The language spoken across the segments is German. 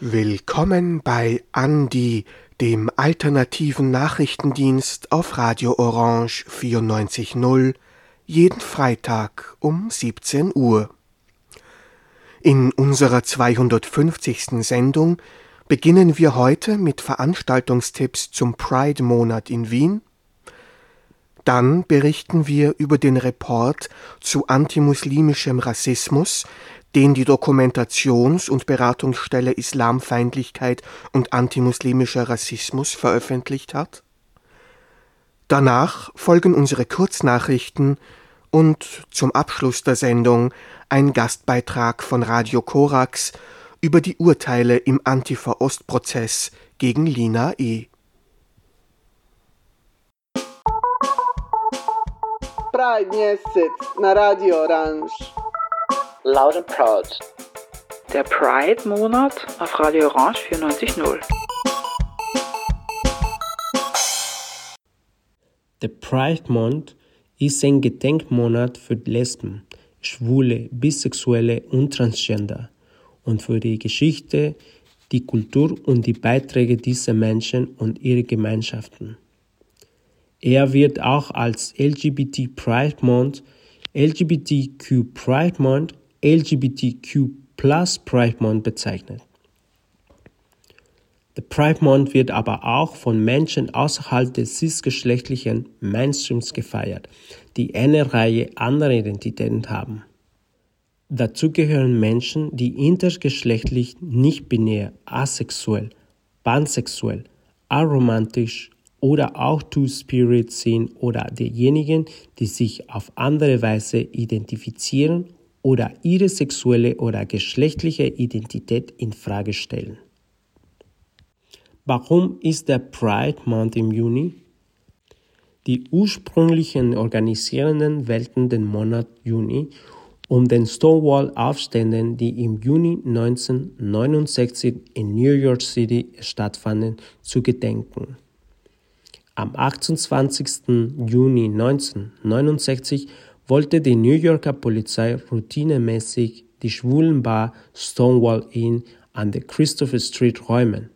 Willkommen bei Andi, dem alternativen Nachrichtendienst auf Radio Orange 94.0, jeden Freitag um 17 Uhr. In unserer 250. Sendung beginnen wir heute mit Veranstaltungstipps zum Pride-Monat in Wien. Dann berichten wir über den Report zu antimuslimischem Rassismus, den die Dokumentations- und Beratungsstelle Islamfeindlichkeit und antimuslimischer Rassismus veröffentlicht hat. Danach folgen unsere Kurznachrichten und zum Abschluss der Sendung ein Gastbeitrag von Radio Korax über die Urteile im Antifa-Ost-Prozess gegen Lina E. Pride Mjesec na Radio Orange. Loud and Proud. Der Pride-Monat auf Radio Orange 94.0. Der Pride-Monat ist ein Gedenkmonat für Lesben, Schwule, Bisexuelle und Transgender und für die Geschichte, die Kultur und die Beiträge dieser Menschen und ihrer Gemeinschaften. Er wird auch als LGBT Pride Month, LGBTQ Pride Month LGBTQ Plus Pride Month bezeichnet. Der Pride Month wird aber auch von Menschen außerhalb des cisgeschlechtlichen Mainstreams gefeiert, die eine Reihe anderer Identitäten haben. Dazu gehören Menschen, die intergeschlechtlich, nicht-binär, asexuell, pansexuell, aromantisch oder auch Two-Spirit sind oder diejenigen, die sich auf andere Weise identifizieren oder ihre sexuelle oder geschlechtliche Identität in Frage stellen. Warum ist der Pride Month im Juni? Die ursprünglichen Organisierenden wählten den Monat Juni, um den Stonewall-Aufständen, die im Juni 1969 in New York City stattfanden, zu gedenken. Am 28. Juni 1969 wollte die New Yorker Polizei routinemäßig die Schwulenbar Stonewall Inn an der Christopher Street räumen,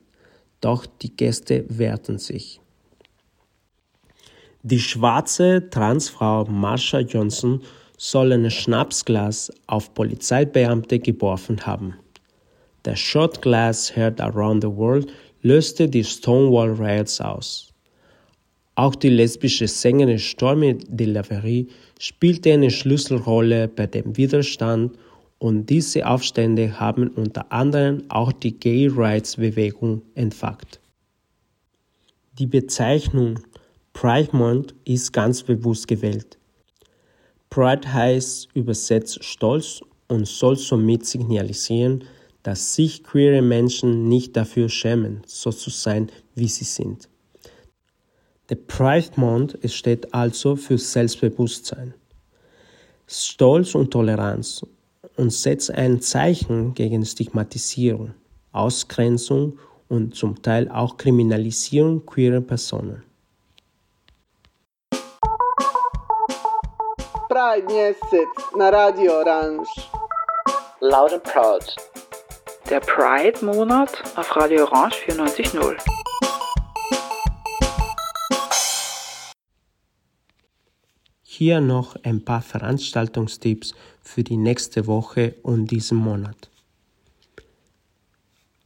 doch die Gäste wehrten sich. Die schwarze Transfrau Marsha Johnson soll ein Schnapsglas auf Polizeibeamte geworfen haben. Der Shot Glass Heard Around the World löste die Stonewall Riots aus. Auch die lesbische Sängerin Stormy Delavery spielte eine Schlüsselrolle bei dem Widerstand und diese Aufstände haben unter anderem auch die Gay Rights Bewegung entfacht. Die Bezeichnung Pride Month ist ganz bewusst gewählt. Pride heißt übersetzt Stolz und soll somit signalisieren, dass sich queere Menschen nicht dafür schämen, so zu sein, wie sie sind. Der Pride Month steht also für Selbstbewusstsein, Stolz und Toleranz und setzt ein Zeichen gegen Stigmatisierung, Ausgrenzung und zum Teil auch Kriminalisierung queerer Personen. Pride Mjesec na Radio Orange. Loud and Proud. Der Pride-Monat auf Radio Orange 94.0. Hier noch ein paar Veranstaltungstipps für die nächste Woche und diesen Monat.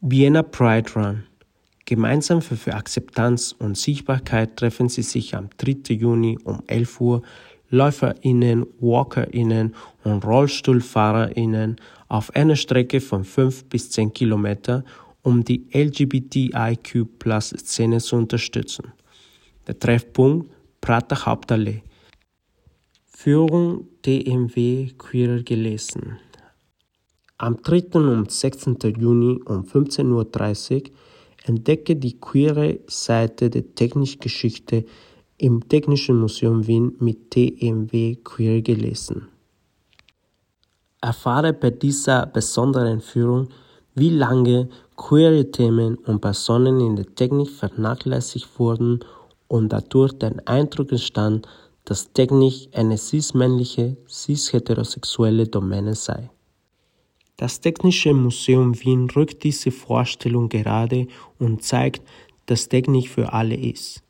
Vienna Pride Run. Gemeinsam für, Akzeptanz und Sichtbarkeit treffen sie sich am 3. Juni um 11 Uhr LäuferInnen, WalkerInnen und RollstuhlfahrerInnen auf einer Strecke von 5 bis 10 Kilometer, um die LGBTIQ-Plus-Szene zu unterstützen. Der Treffpunkt Prater Hauptallee. Führung DMW Queer gelesen. Am 3. und 6. Juni um 15.30 Uhr entdecke die queere Seite der Technikgeschichte im Technischen Museum Wien mit TMW Queer gelesen. Erfahre bei dieser besonderen Führung, wie lange queere Themen und Personen in der Technik vernachlässigt wurden und dadurch der Eindruck entstand, dass Technik eine cis-männliche, cis-heterosexuelle Domäne sei. Das Technische Museum Wien rückt diese Vorstellung gerade und zeigt, dass Technik für alle ist.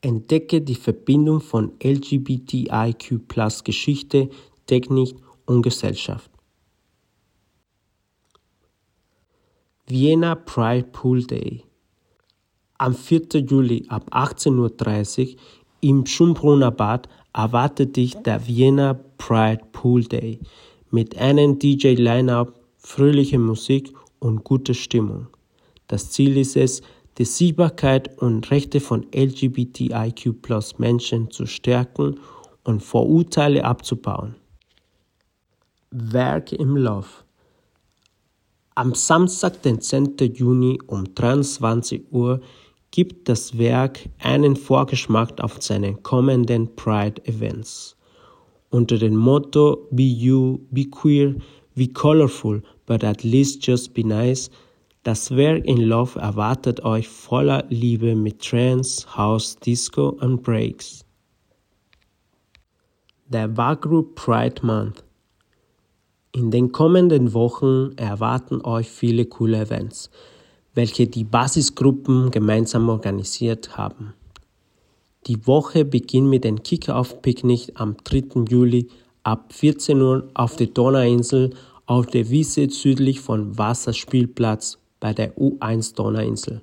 Entdecke die Verbindung von LGBTIQ Geschichte, Technik und Gesellschaft. Vienna Pride Pool Day. Am 4. Juli ab 18.30 Uhr im Schumbrunner Bad erwartet dich der Vienna Pride Pool Day mit einem DJ-Line-Up, fröhlicher Musik und guter Stimmung. Das Ziel ist es, die Sichtbarkeit und Rechte von LGBTIQ Menschen zu stärken und Vorurteile abzubauen. Werk im Love Am Samstag, den 10. Juni um 23 Uhr gibt das Werk einen Vorgeschmack auf seine kommenden Pride-Events. Unter dem Motto Be You, Be Queer, Be Colorful, but at least just be nice das Werk in Love erwartet euch voller Liebe mit Trance, House, Disco und Breaks. Der Wagru Pride Month. In den kommenden Wochen erwarten euch viele coole Events, welche die Basisgruppen gemeinsam organisiert haben. Die Woche beginnt mit dem Kick-Off-Picknick am 3. Juli ab 14 Uhr auf der Donauinsel auf der Wiese südlich von Wasserspielplatz bei der U1 Donauinsel.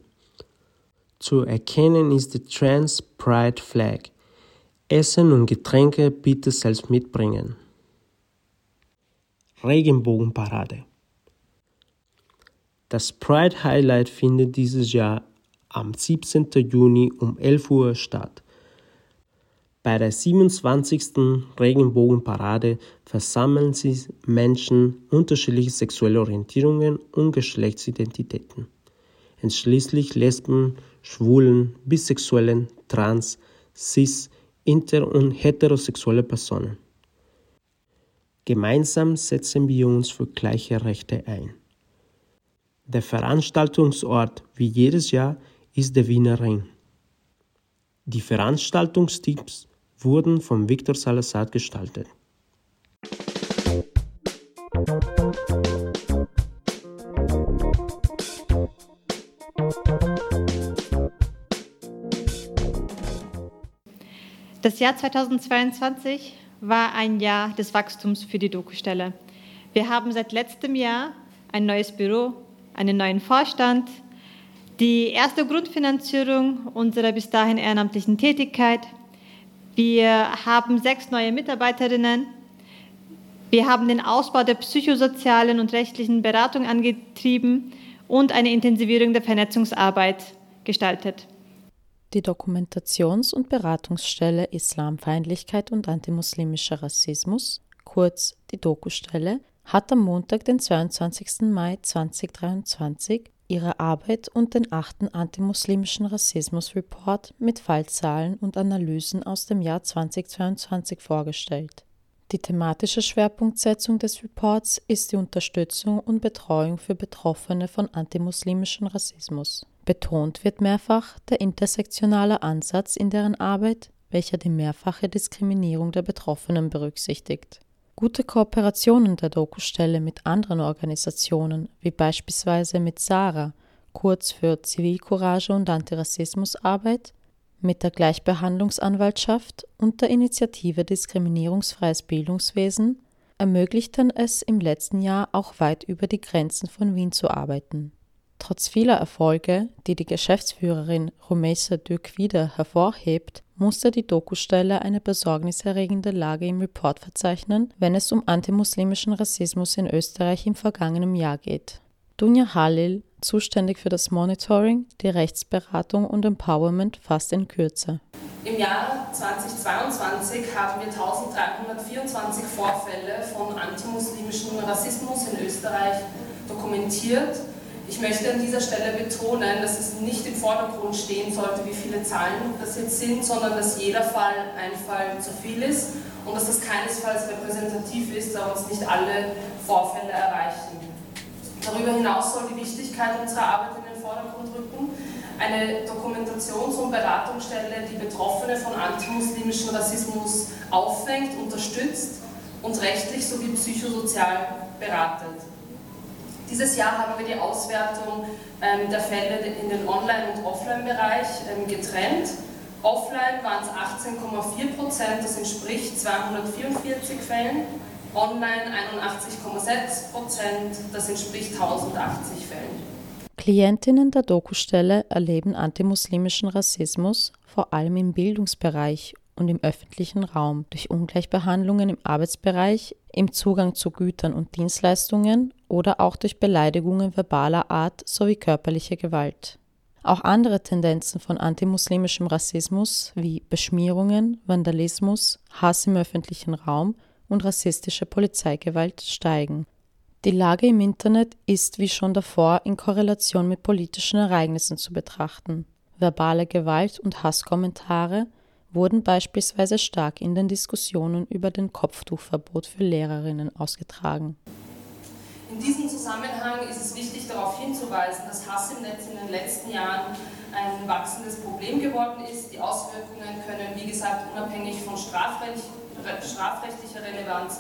Zu erkennen ist die Trans Pride Flag. Essen und Getränke bitte selbst mitbringen. Regenbogenparade. Das Pride Highlight findet dieses Jahr am 17. Juni um 11 Uhr statt. Bei der 27. Regenbogenparade versammeln sich Menschen unterschiedlicher sexueller Orientierungen und Geschlechtsidentitäten, einschließlich Lesben, Schwulen, Bisexuellen, Trans, Cis, Inter- und heterosexuelle Personen. Gemeinsam setzen wir uns für gleiche Rechte ein. Der Veranstaltungsort wie jedes Jahr ist der Wiener Ring. Die Veranstaltungstipps wurden von Victor Salazar gestaltet. Das Jahr 2022 war ein Jahr des Wachstums für die Doku-Stelle. Wir haben seit letztem Jahr ein neues Büro, einen neuen Vorstand, die erste Grundfinanzierung unserer bis dahin ehrenamtlichen Tätigkeit, wir haben sechs neue Mitarbeiterinnen. Wir haben den Ausbau der psychosozialen und rechtlichen Beratung angetrieben und eine Intensivierung der Vernetzungsarbeit gestaltet. Die Dokumentations- und Beratungsstelle Islamfeindlichkeit und antimuslimischer Rassismus, kurz die Dokustelle, hat am Montag, den 22. Mai 2023, ihre Arbeit und den achten antimuslimischen Rassismus-Report mit Fallzahlen und Analysen aus dem Jahr 2022 vorgestellt. Die thematische Schwerpunktsetzung des Reports ist die Unterstützung und Betreuung für Betroffene von antimuslimischem Rassismus. Betont wird mehrfach der intersektionale Ansatz in deren Arbeit, welcher die mehrfache Diskriminierung der Betroffenen berücksichtigt. Gute Kooperationen der Dokustelle mit anderen Organisationen, wie beispielsweise mit SARA, kurz für Zivilcourage und Antirassismusarbeit, mit der Gleichbehandlungsanwaltschaft und der Initiative Diskriminierungsfreies Bildungswesen ermöglichten es im letzten Jahr auch weit über die Grenzen von Wien zu arbeiten. Trotz vieler Erfolge, die die Geschäftsführerin Rumeisa Dük wieder hervorhebt, musste die Dokustelle eine besorgniserregende Lage im Report verzeichnen, wenn es um antimuslimischen Rassismus in Österreich im vergangenen Jahr geht. Dunja Halil, zuständig für das Monitoring, die Rechtsberatung und Empowerment, fasst in Kürze. Im Jahr 2022 haben wir 1324 Vorfälle von antimuslimischem Rassismus in Österreich dokumentiert ich möchte an dieser Stelle betonen, dass es nicht im Vordergrund stehen sollte, wie viele Zahlen das jetzt sind, sondern dass jeder Fall ein Fall zu viel ist und dass das keinesfalls repräsentativ ist, da uns nicht alle Vorfälle erreichen. Darüber hinaus soll die Wichtigkeit unserer Arbeit in den Vordergrund rücken. eine Dokumentations- und Beratungsstelle, die Betroffene von antimuslimischen Rassismus auffängt, unterstützt und rechtlich sowie psychosozial beratet. Dieses Jahr haben wir die Auswertung ähm, der Fälle in den Online- und Offline-Bereich ähm, getrennt. Offline waren es 18,4 Prozent, das entspricht 244 Fällen. Online 81,6 Prozent, das entspricht 1080 Fällen. Klientinnen der Dokustelle erleben antimuslimischen Rassismus vor allem im Bildungsbereich und im öffentlichen Raum durch Ungleichbehandlungen im Arbeitsbereich, im Zugang zu Gütern und Dienstleistungen oder auch durch Beleidigungen verbaler Art sowie körperliche Gewalt. Auch andere Tendenzen von antimuslimischem Rassismus wie Beschmierungen, Vandalismus, Hass im öffentlichen Raum und rassistische Polizeigewalt steigen. Die Lage im Internet ist wie schon davor in Korrelation mit politischen Ereignissen zu betrachten. Verbale Gewalt und Hasskommentare wurden beispielsweise stark in den Diskussionen über den Kopftuchverbot für Lehrerinnen ausgetragen. In diesem Zusammenhang ist es wichtig darauf hinzuweisen, dass Hass im Netz in den letzten Jahren ein wachsendes Problem geworden ist. Die Auswirkungen können, wie gesagt, unabhängig von strafrechtlicher Relevanz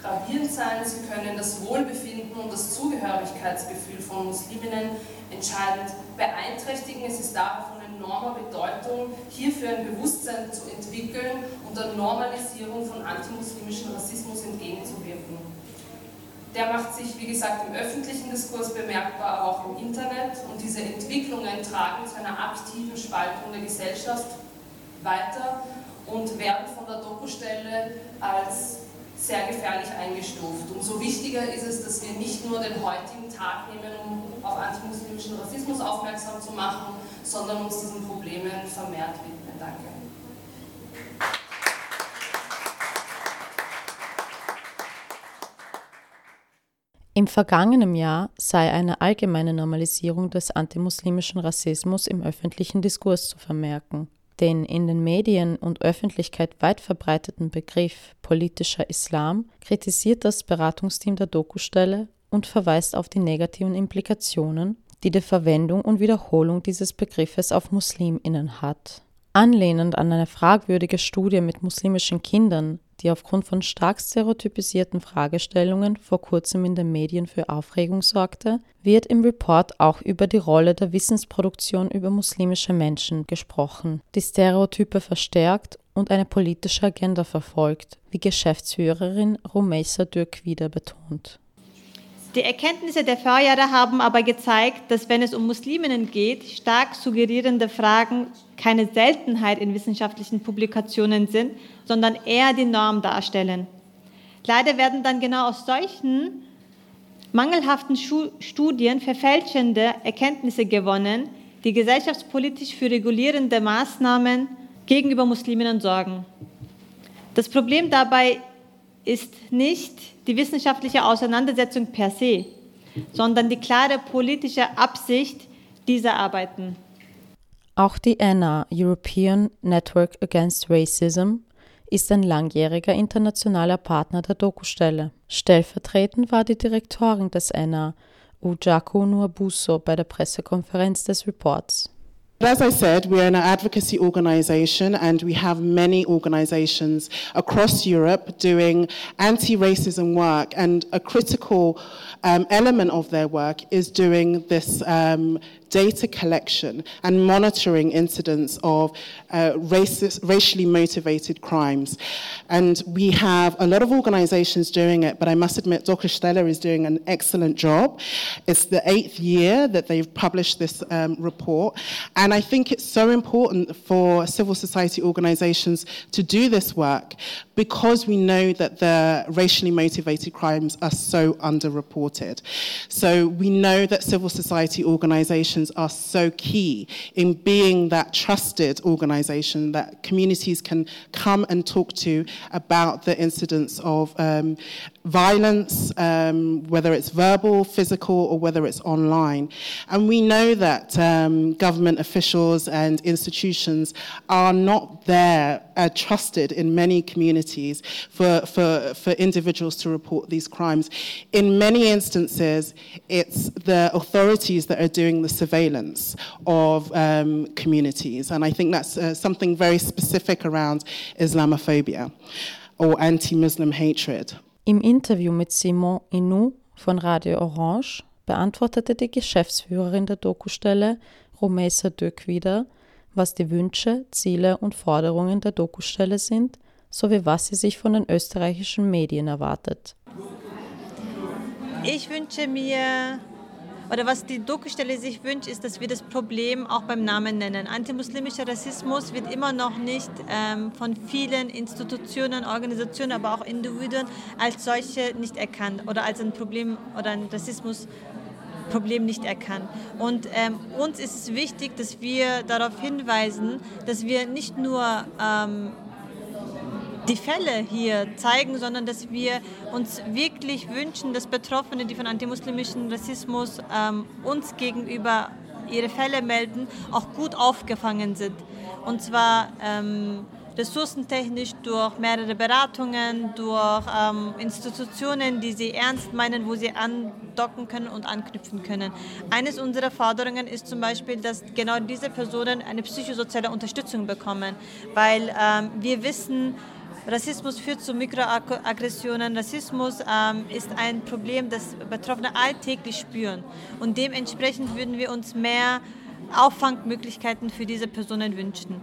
gravierend sein. Sie können das Wohlbefinden und das Zugehörigkeitsgefühl von Musliminnen entscheidend beeinträchtigen. Es ist daher von enormer Bedeutung, hierfür ein Bewusstsein zu entwickeln und der Normalisierung von antimuslimischem Rassismus entgegenzuwirken. Der macht sich, wie gesagt, im öffentlichen Diskurs bemerkbar, aber auch im Internet. Und diese Entwicklungen tragen zu einer aktiven Spaltung der Gesellschaft weiter und werden von der Dokustelle als sehr gefährlich eingestuft. Umso wichtiger ist es, dass wir nicht nur den heutigen Tag nehmen, um auf antimuslimischen Rassismus aufmerksam zu machen, sondern uns diesen Problemen vermehrt widmen. Danke. Im vergangenen Jahr sei eine allgemeine Normalisierung des antimuslimischen Rassismus im öffentlichen Diskurs zu vermerken. Den in den Medien und Öffentlichkeit weit verbreiteten Begriff politischer Islam kritisiert das Beratungsteam der Dokustelle und verweist auf die negativen Implikationen, die die Verwendung und Wiederholung dieses Begriffes auf Musliminnen hat. Anlehnend an eine fragwürdige Studie mit muslimischen Kindern die aufgrund von stark stereotypisierten Fragestellungen vor kurzem in den Medien für Aufregung sorgte, wird im Report auch über die Rolle der Wissensproduktion über muslimische Menschen gesprochen, die Stereotype verstärkt und eine politische Agenda verfolgt, wie Geschäftsführerin Rumeisa Dürk wieder betont. Die Erkenntnisse der Vorjahre haben aber gezeigt, dass wenn es um Musliminnen geht, stark suggerierende Fragen keine Seltenheit in wissenschaftlichen Publikationen sind, sondern eher die Norm darstellen. Leider werden dann genau aus solchen mangelhaften Studien verfälschende Erkenntnisse gewonnen, die gesellschaftspolitisch für regulierende Maßnahmen gegenüber Musliminnen sorgen. Das Problem dabei ist nicht die wissenschaftliche Auseinandersetzung per se, sondern die klare politische Absicht dieser Arbeiten. Auch die ENA, European Network Against Racism, ist ein langjähriger internationaler Partner der Dokustelle. Stellvertretend war die Direktorin des ENA, Ujako Nuabuso, bei der Pressekonferenz des Reports. As I said, we are an advocacy organization and we have many organizations across Europe doing anti racism work. And a critical um, element of their work is doing this um, data collection and monitoring incidents of uh, racist, racially motivated crimes. And we have a lot of organizations doing it, but I must admit, Dr. Steller is doing an excellent job. It's the eighth year that they've published this um, report. And I think it's so important for civil society organizations to do this work because we know that the racially motivated crimes are so underreported. So we know that civil society organizations are so key in being that trusted organization that communities can come and talk to about the incidents of um, violence, um, whether it's verbal, physical, or whether it's online. And we know that um, government officials and institutions are not there uh, trusted in many communities for, for, for individuals to report these crimes. In many instances, it's the authorities that are doing the surveillance of um, communities. And I think that's uh, something very specific around Islamophobia or anti Muslim hatred. Im Interview mit Simon Inou von Radio Orange beantwortete die Geschäftsführerin der Dokustelle, Romeisa Dök, wieder, was die Wünsche, Ziele und Forderungen der Dokustelle sind, sowie was sie sich von den österreichischen Medien erwartet. Ich wünsche mir, oder was die Dokustelle sich wünscht, ist, dass wir das Problem auch beim Namen nennen. Antimuslimischer Rassismus wird immer noch nicht ähm, von vielen Institutionen, Organisationen, aber auch Individuen als solche nicht erkannt oder als ein Problem oder ein Rassismusproblem nicht erkannt. Und ähm, uns ist es wichtig, dass wir darauf hinweisen, dass wir nicht nur ähm, die Fälle hier zeigen, sondern dass wir uns wirklich wünschen, dass Betroffene, die von antimuslimischem Rassismus ähm, uns gegenüber ihre Fälle melden, auch gut aufgefangen sind. Und zwar ähm, ressourcentechnisch durch mehrere Beratungen, durch ähm, Institutionen, die sie ernst meinen, wo sie andocken können und anknüpfen können. Eines unserer Forderungen ist zum Beispiel, dass genau diese Personen eine psychosoziale Unterstützung bekommen, weil ähm, wir wissen, Rassismus führt zu Mikroaggressionen. Rassismus ähm, ist ein Problem, das Betroffene alltäglich spüren. Und dementsprechend würden wir uns mehr Auffangmöglichkeiten für diese Personen wünschen.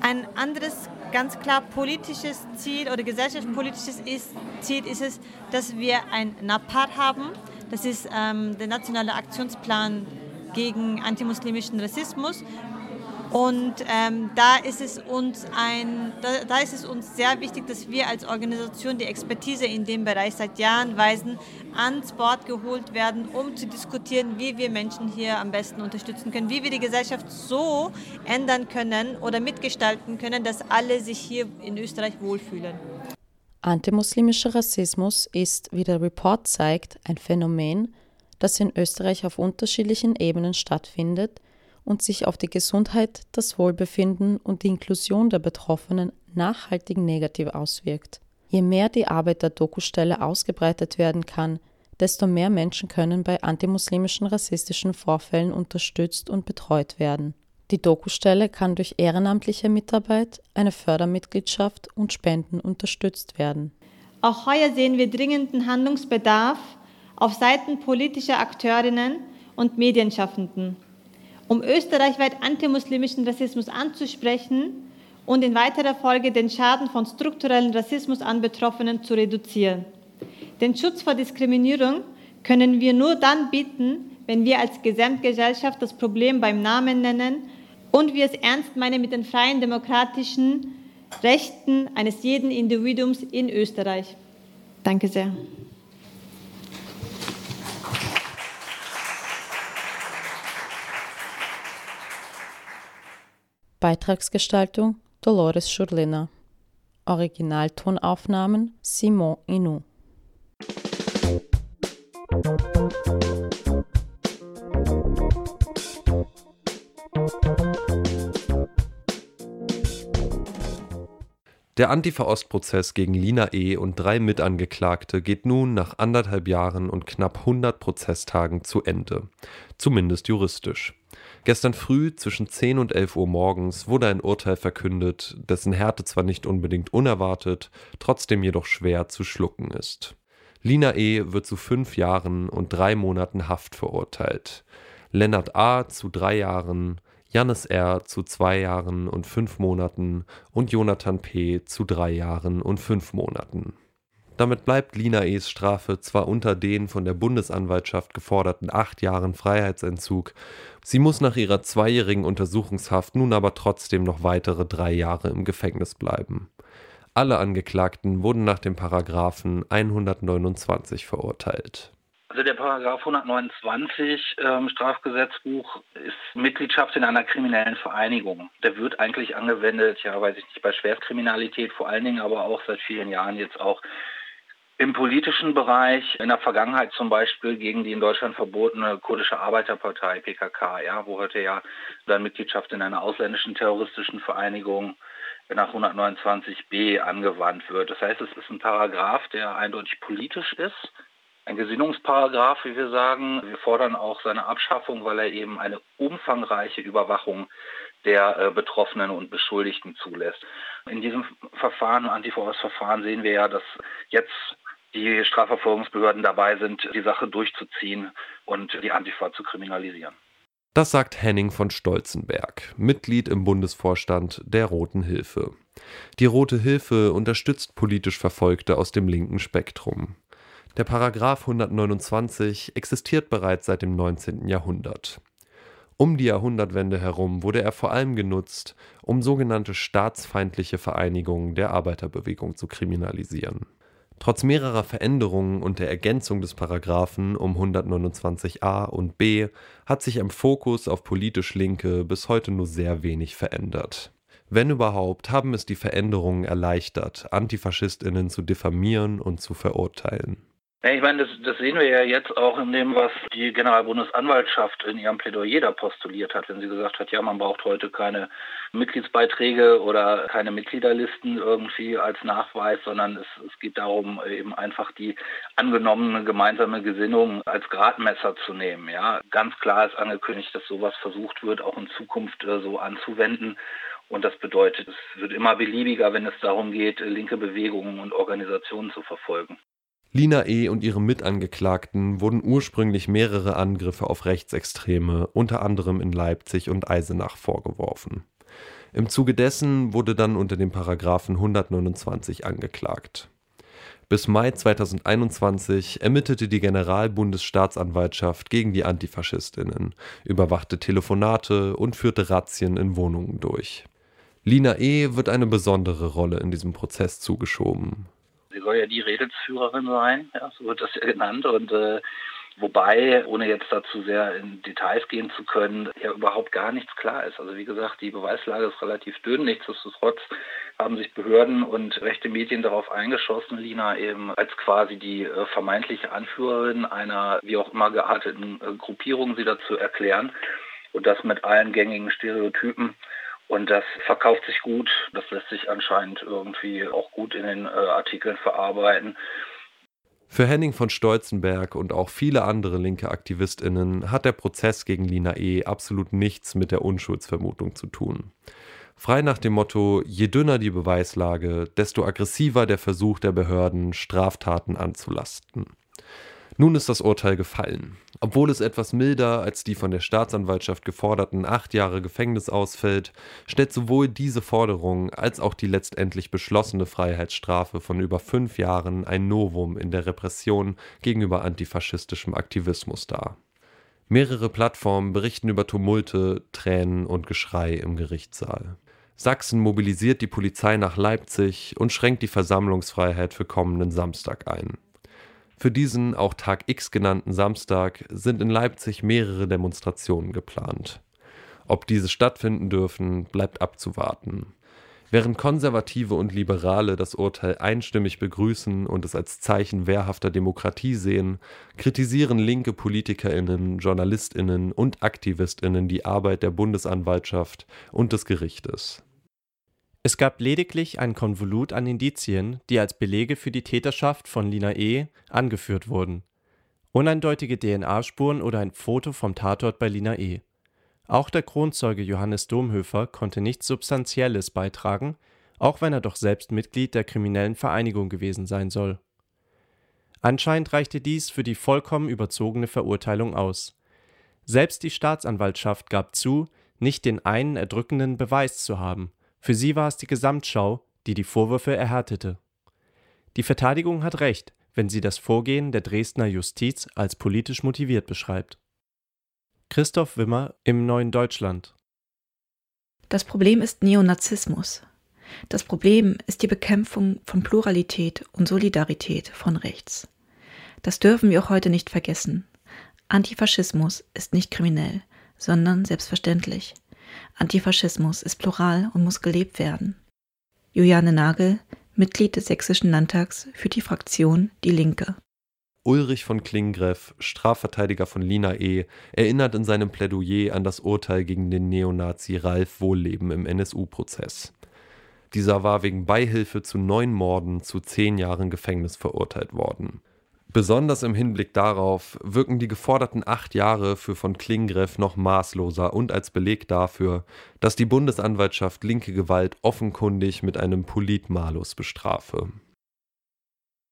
Ein anderes ganz klar politisches Ziel oder gesellschaftspolitisches ist, Ziel ist es, dass wir ein NAPAR haben. Das ist ähm, der nationale Aktionsplan gegen antimuslimischen Rassismus. Und ähm, da, ist es uns ein, da, da, ist es uns sehr wichtig, dass wir als Organisation die Expertise in dem Bereich seit Jahren weisen, ans Board geholt werden, um zu diskutieren, wie wir Menschen hier am besten unterstützen können, wie wir die Gesellschaft so ändern können oder mitgestalten können, dass alle sich hier in Österreich wohlfühlen. Antimuslimischer Rassismus ist, wie der Report zeigt, ein Phänomen, das in Österreich auf unterschiedlichen Ebenen stattfindet – und sich auf die Gesundheit, das Wohlbefinden und die Inklusion der Betroffenen nachhaltig negativ auswirkt. Je mehr die Arbeit der Dokustelle ausgebreitet werden kann, desto mehr Menschen können bei antimuslimischen rassistischen Vorfällen unterstützt und betreut werden. Die Dokustelle kann durch ehrenamtliche Mitarbeit, eine Fördermitgliedschaft und Spenden unterstützt werden. Auch heuer sehen wir dringenden Handlungsbedarf auf Seiten politischer Akteurinnen und Medienschaffenden um österreichweit antimuslimischen Rassismus anzusprechen und in weiterer Folge den Schaden von strukturellen Rassismus an Betroffenen zu reduzieren. Den Schutz vor Diskriminierung können wir nur dann bieten, wenn wir als Gesamtgesellschaft das Problem beim Namen nennen und wir es ernst meinen mit den freien demokratischen Rechten eines jeden Individuums in Österreich. Danke sehr. Beitragsgestaltung Dolores Schurlina. Originaltonaufnahmen Simon Inou. Der Antifa-Ost-Prozess gegen Lina E. und drei Mitangeklagte geht nun nach anderthalb Jahren und knapp 100 Prozesstagen zu Ende. Zumindest juristisch. Gestern früh zwischen 10 und 11 Uhr morgens wurde ein Urteil verkündet, dessen Härte zwar nicht unbedingt unerwartet, trotzdem jedoch schwer zu schlucken ist. Lina E. wird zu fünf Jahren und drei Monaten Haft verurteilt. Lennart A. zu drei Jahren, Jannis R. zu zwei Jahren und fünf Monaten und Jonathan P. zu drei Jahren und fünf Monaten. Damit bleibt Lina E.s Strafe zwar unter den von der Bundesanwaltschaft geforderten acht Jahren Freiheitsentzug, sie muss nach ihrer zweijährigen Untersuchungshaft nun aber trotzdem noch weitere drei Jahre im Gefängnis bleiben. Alle Angeklagten wurden nach dem Paragraphen 129 verurteilt. Also der Paragraph 129 ähm, Strafgesetzbuch ist Mitgliedschaft in einer kriminellen Vereinigung. Der wird eigentlich angewendet, ja, weiß ich nicht, bei Schwerstkriminalität vor allen Dingen, aber auch seit vielen Jahren jetzt auch im politischen Bereich, in der Vergangenheit zum Beispiel gegen die in Deutschland verbotene kurdische Arbeiterpartei PKK, ja, wo heute ja dann Mitgliedschaft in einer ausländischen terroristischen Vereinigung nach 129b angewandt wird. Das heißt, es ist ein Paragraph, der eindeutig politisch ist, ein Gesinnungsparagraf, wie wir sagen. Wir fordern auch seine Abschaffung, weil er eben eine umfangreiche Überwachung der äh, Betroffenen und Beschuldigten zulässt. In diesem Verfahren, Antiverfahren, sehen wir ja, dass jetzt die Strafverfolgungsbehörden dabei sind, die Sache durchzuziehen und die Antifa zu kriminalisieren. Das sagt Henning von Stolzenberg, Mitglied im Bundesvorstand der Roten Hilfe. Die Rote Hilfe unterstützt politisch Verfolgte aus dem linken Spektrum. Der Paragraph 129 existiert bereits seit dem 19. Jahrhundert. Um die Jahrhundertwende herum wurde er vor allem genutzt, um sogenannte staatsfeindliche Vereinigungen der Arbeiterbewegung zu kriminalisieren. Trotz mehrerer Veränderungen und der Ergänzung des Paragraphen um 129a und b hat sich am Fokus auf politisch Linke bis heute nur sehr wenig verändert. Wenn überhaupt, haben es die Veränderungen erleichtert, Antifaschistinnen zu diffamieren und zu verurteilen. Ja, ich meine, das, das, sehen wir ja jetzt auch in dem, was die Generalbundesanwaltschaft in ihrem Plädoyer da postuliert hat, wenn sie gesagt hat, ja, man braucht heute keine Mitgliedsbeiträge oder keine Mitgliederlisten irgendwie als Nachweis, sondern es, es geht darum, eben einfach die angenommene gemeinsame Gesinnung als Gradmesser zu nehmen. Ja, ganz klar ist angekündigt, dass sowas versucht wird, auch in Zukunft äh, so anzuwenden. Und das bedeutet, es wird immer beliebiger, wenn es darum geht, linke Bewegungen und Organisationen zu verfolgen. Lina E. und ihre Mitangeklagten wurden ursprünglich mehrere Angriffe auf Rechtsextreme, unter anderem in Leipzig und Eisenach, vorgeworfen. Im Zuge dessen wurde dann unter dem Paragraphen 129 angeklagt. Bis Mai 2021 ermittelte die Generalbundesstaatsanwaltschaft gegen die Antifaschistinnen, überwachte Telefonate und führte Razzien in Wohnungen durch. Lina E. wird eine besondere Rolle in diesem Prozess zugeschoben. Sie soll ja die Redelsführerin sein, ja, so wird das ja genannt. Und äh, wobei, ohne jetzt dazu sehr in Details gehen zu können, ja überhaupt gar nichts klar ist. Also wie gesagt, die Beweislage ist relativ dünn. Nichtsdestotrotz haben sich Behörden und rechte Medien darauf eingeschossen, Lina eben als quasi die äh, vermeintliche Anführerin einer wie auch immer gearteten äh, Gruppierung sie dazu erklären. Und das mit allen gängigen Stereotypen und das verkauft sich gut. Das lässt sich anscheinend irgendwie auch gut in den äh, Artikeln verarbeiten. Für Henning von Stolzenberg und auch viele andere linke AktivistInnen hat der Prozess gegen Lina E. absolut nichts mit der Unschuldsvermutung zu tun. Frei nach dem Motto: je dünner die Beweislage, desto aggressiver der Versuch der Behörden, Straftaten anzulasten. Nun ist das Urteil gefallen. Obwohl es etwas milder als die von der Staatsanwaltschaft geforderten acht Jahre Gefängnis ausfällt, stellt sowohl diese Forderung als auch die letztendlich beschlossene Freiheitsstrafe von über fünf Jahren ein Novum in der Repression gegenüber antifaschistischem Aktivismus dar. Mehrere Plattformen berichten über Tumulte, Tränen und Geschrei im Gerichtssaal. Sachsen mobilisiert die Polizei nach Leipzig und schränkt die Versammlungsfreiheit für kommenden Samstag ein. Für diesen auch Tag X genannten Samstag sind in Leipzig mehrere Demonstrationen geplant. Ob diese stattfinden dürfen, bleibt abzuwarten. Während Konservative und Liberale das Urteil einstimmig begrüßen und es als Zeichen wehrhafter Demokratie sehen, kritisieren linke Politikerinnen, Journalistinnen und Aktivistinnen die Arbeit der Bundesanwaltschaft und des Gerichtes. Es gab lediglich ein Konvolut an Indizien, die als Belege für die Täterschaft von Lina E. angeführt wurden. Uneindeutige DNA-Spuren oder ein Foto vom Tatort bei Lina E. Auch der Kronzeuge Johannes Domhöfer konnte nichts Substanzielles beitragen, auch wenn er doch selbst Mitglied der kriminellen Vereinigung gewesen sein soll. Anscheinend reichte dies für die vollkommen überzogene Verurteilung aus. Selbst die Staatsanwaltschaft gab zu, nicht den einen erdrückenden Beweis zu haben für sie war es die Gesamtschau, die die Vorwürfe erhärtete. Die Verteidigung hat recht, wenn sie das Vorgehen der Dresdner Justiz als politisch motiviert beschreibt. Christoph Wimmer im Neuen Deutschland Das Problem ist Neonazismus. Das Problem ist die Bekämpfung von Pluralität und Solidarität von rechts. Das dürfen wir auch heute nicht vergessen. Antifaschismus ist nicht kriminell, sondern selbstverständlich. Antifaschismus ist plural und muss gelebt werden. Juliane Nagel, Mitglied des Sächsischen Landtags für die Fraktion Die Linke. Ulrich von Klingreff, Strafverteidiger von Lina E., erinnert in seinem Plädoyer an das Urteil gegen den Neonazi Ralf Wohlleben im NSU-Prozess. Dieser war wegen Beihilfe zu neun Morden zu zehn Jahren Gefängnis verurteilt worden. Besonders im Hinblick darauf wirken die geforderten acht Jahre für von Klingreff noch maßloser und als Beleg dafür, dass die Bundesanwaltschaft linke Gewalt offenkundig mit einem Politmalus bestrafe.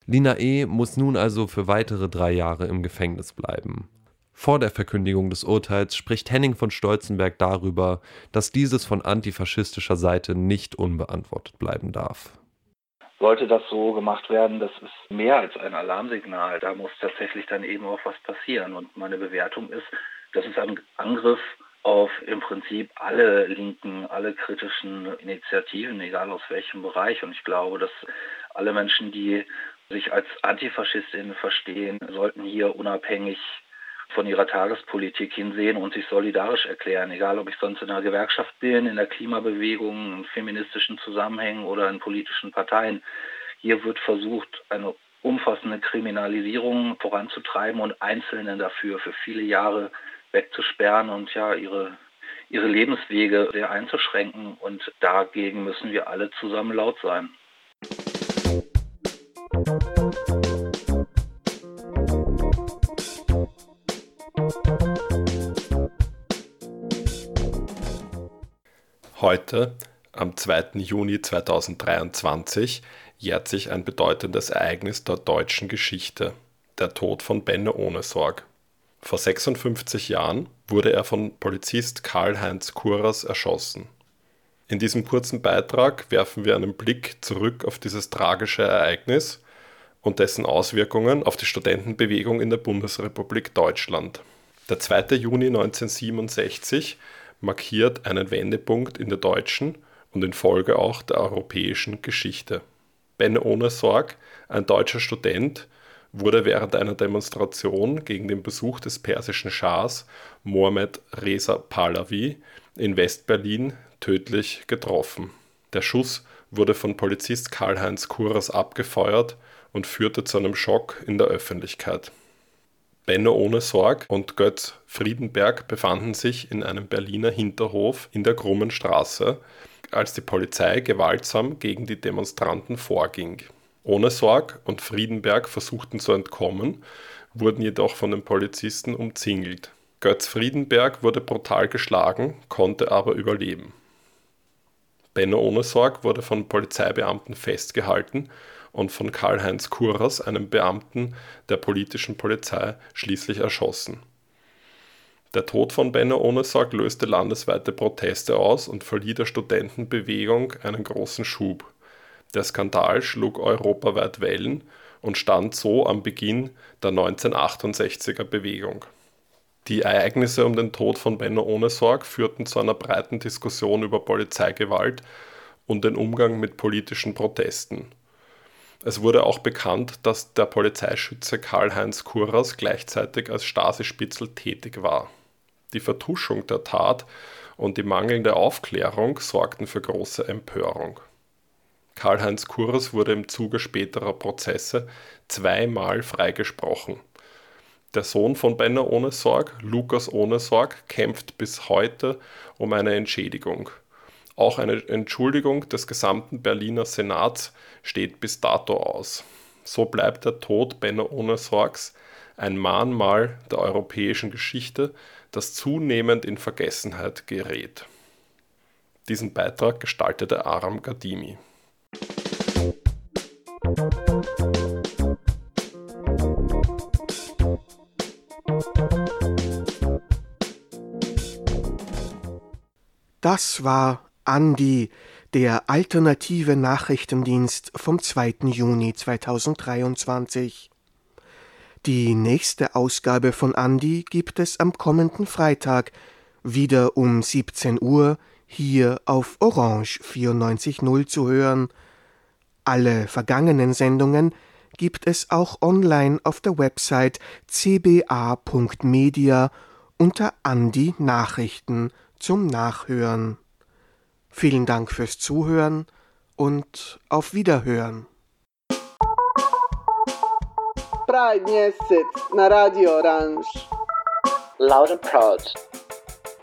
Lina E. muss nun also für weitere drei Jahre im Gefängnis bleiben. Vor der Verkündigung des Urteils spricht Henning von Stolzenberg darüber, dass dieses von antifaschistischer Seite nicht unbeantwortet bleiben darf. Sollte das so gemacht werden, das ist mehr als ein Alarmsignal. Da muss tatsächlich dann eben auch was passieren. Und meine Bewertung ist, das ist ein Angriff auf im Prinzip alle linken, alle kritischen Initiativen, egal aus welchem Bereich. Und ich glaube, dass alle Menschen, die sich als Antifaschistinnen verstehen, sollten hier unabhängig von ihrer Tagespolitik hinsehen und sich solidarisch erklären, egal ob ich sonst in einer Gewerkschaft bin, in der Klimabewegung, in feministischen Zusammenhängen oder in politischen Parteien. Hier wird versucht, eine umfassende Kriminalisierung voranzutreiben und Einzelne dafür für viele Jahre wegzusperren und ja ihre ihre Lebenswege sehr einzuschränken und dagegen müssen wir alle zusammen laut sein. Heute, am 2. Juni 2023, jährt sich ein bedeutendes Ereignis der deutschen Geschichte, der Tod von Benne Ohnesorg. Vor 56 Jahren wurde er von Polizist Karl-Heinz Kuras erschossen. In diesem kurzen Beitrag werfen wir einen Blick zurück auf dieses tragische Ereignis und dessen Auswirkungen auf die Studentenbewegung in der Bundesrepublik Deutschland. Der 2. Juni 1967 markiert einen Wendepunkt in der deutschen und in Folge auch der europäischen Geschichte. Ben ohne Sorg, ein deutscher Student, wurde während einer Demonstration gegen den Besuch des persischen Schahs Mohammed Reza Pahlavi in Westberlin tödlich getroffen. Der Schuss wurde von Polizist Karl-Heinz Kuras abgefeuert und führte zu einem Schock in der Öffentlichkeit. Benno ohne Sorg und Götz Friedenberg befanden sich in einem Berliner Hinterhof in der Krummen Straße, als die Polizei gewaltsam gegen die Demonstranten vorging. Ohne Sorg und Friedenberg versuchten zu entkommen, wurden jedoch von den Polizisten umzingelt. Götz Friedenberg wurde brutal geschlagen, konnte aber überleben. Benno ohne Sorg wurde von Polizeibeamten festgehalten und von Karl-Heinz Kuras, einem Beamten der politischen Polizei, schließlich erschossen. Der Tod von Benno Ohnesorg löste landesweite Proteste aus und verlieh der Studentenbewegung einen großen Schub. Der Skandal schlug europaweit Wellen und stand so am Beginn der 1968er Bewegung. Die Ereignisse um den Tod von Benno Ohnesorg führten zu einer breiten Diskussion über Polizeigewalt und den Umgang mit politischen Protesten. Es wurde auch bekannt, dass der Polizeischütze Karl-Heinz Kuras gleichzeitig als Stasi-Spitzel tätig war. Die Vertuschung der Tat und die mangelnde Aufklärung sorgten für große Empörung. Karl-Heinz Kuras wurde im Zuge späterer Prozesse zweimal freigesprochen. Der Sohn von Benno ohne Sorg, Lukas ohne Sorg, kämpft bis heute um eine Entschädigung. Auch eine Entschuldigung des gesamten Berliner Senats steht bis dato aus. So bleibt der Tod Benno ohne Sorgs ein Mahnmal der europäischen Geschichte, das zunehmend in Vergessenheit gerät. Diesen Beitrag gestaltete Aram Gadimi. Das war Andi, der alternative Nachrichtendienst vom 2. Juni 2023. Die nächste Ausgabe von Andi gibt es am kommenden Freitag, wieder um 17 Uhr, hier auf Orange 94.0 zu hören. Alle vergangenen Sendungen gibt es auch online auf der Website cba.media unter Andi Nachrichten zum Nachhören. Vielen Dank fürs Zuhören und auf Wiederhören. Pride mjesec na Radio Orange. Loud and Proud.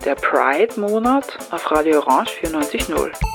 Der Pride-Monat auf Radio Orange 94.0.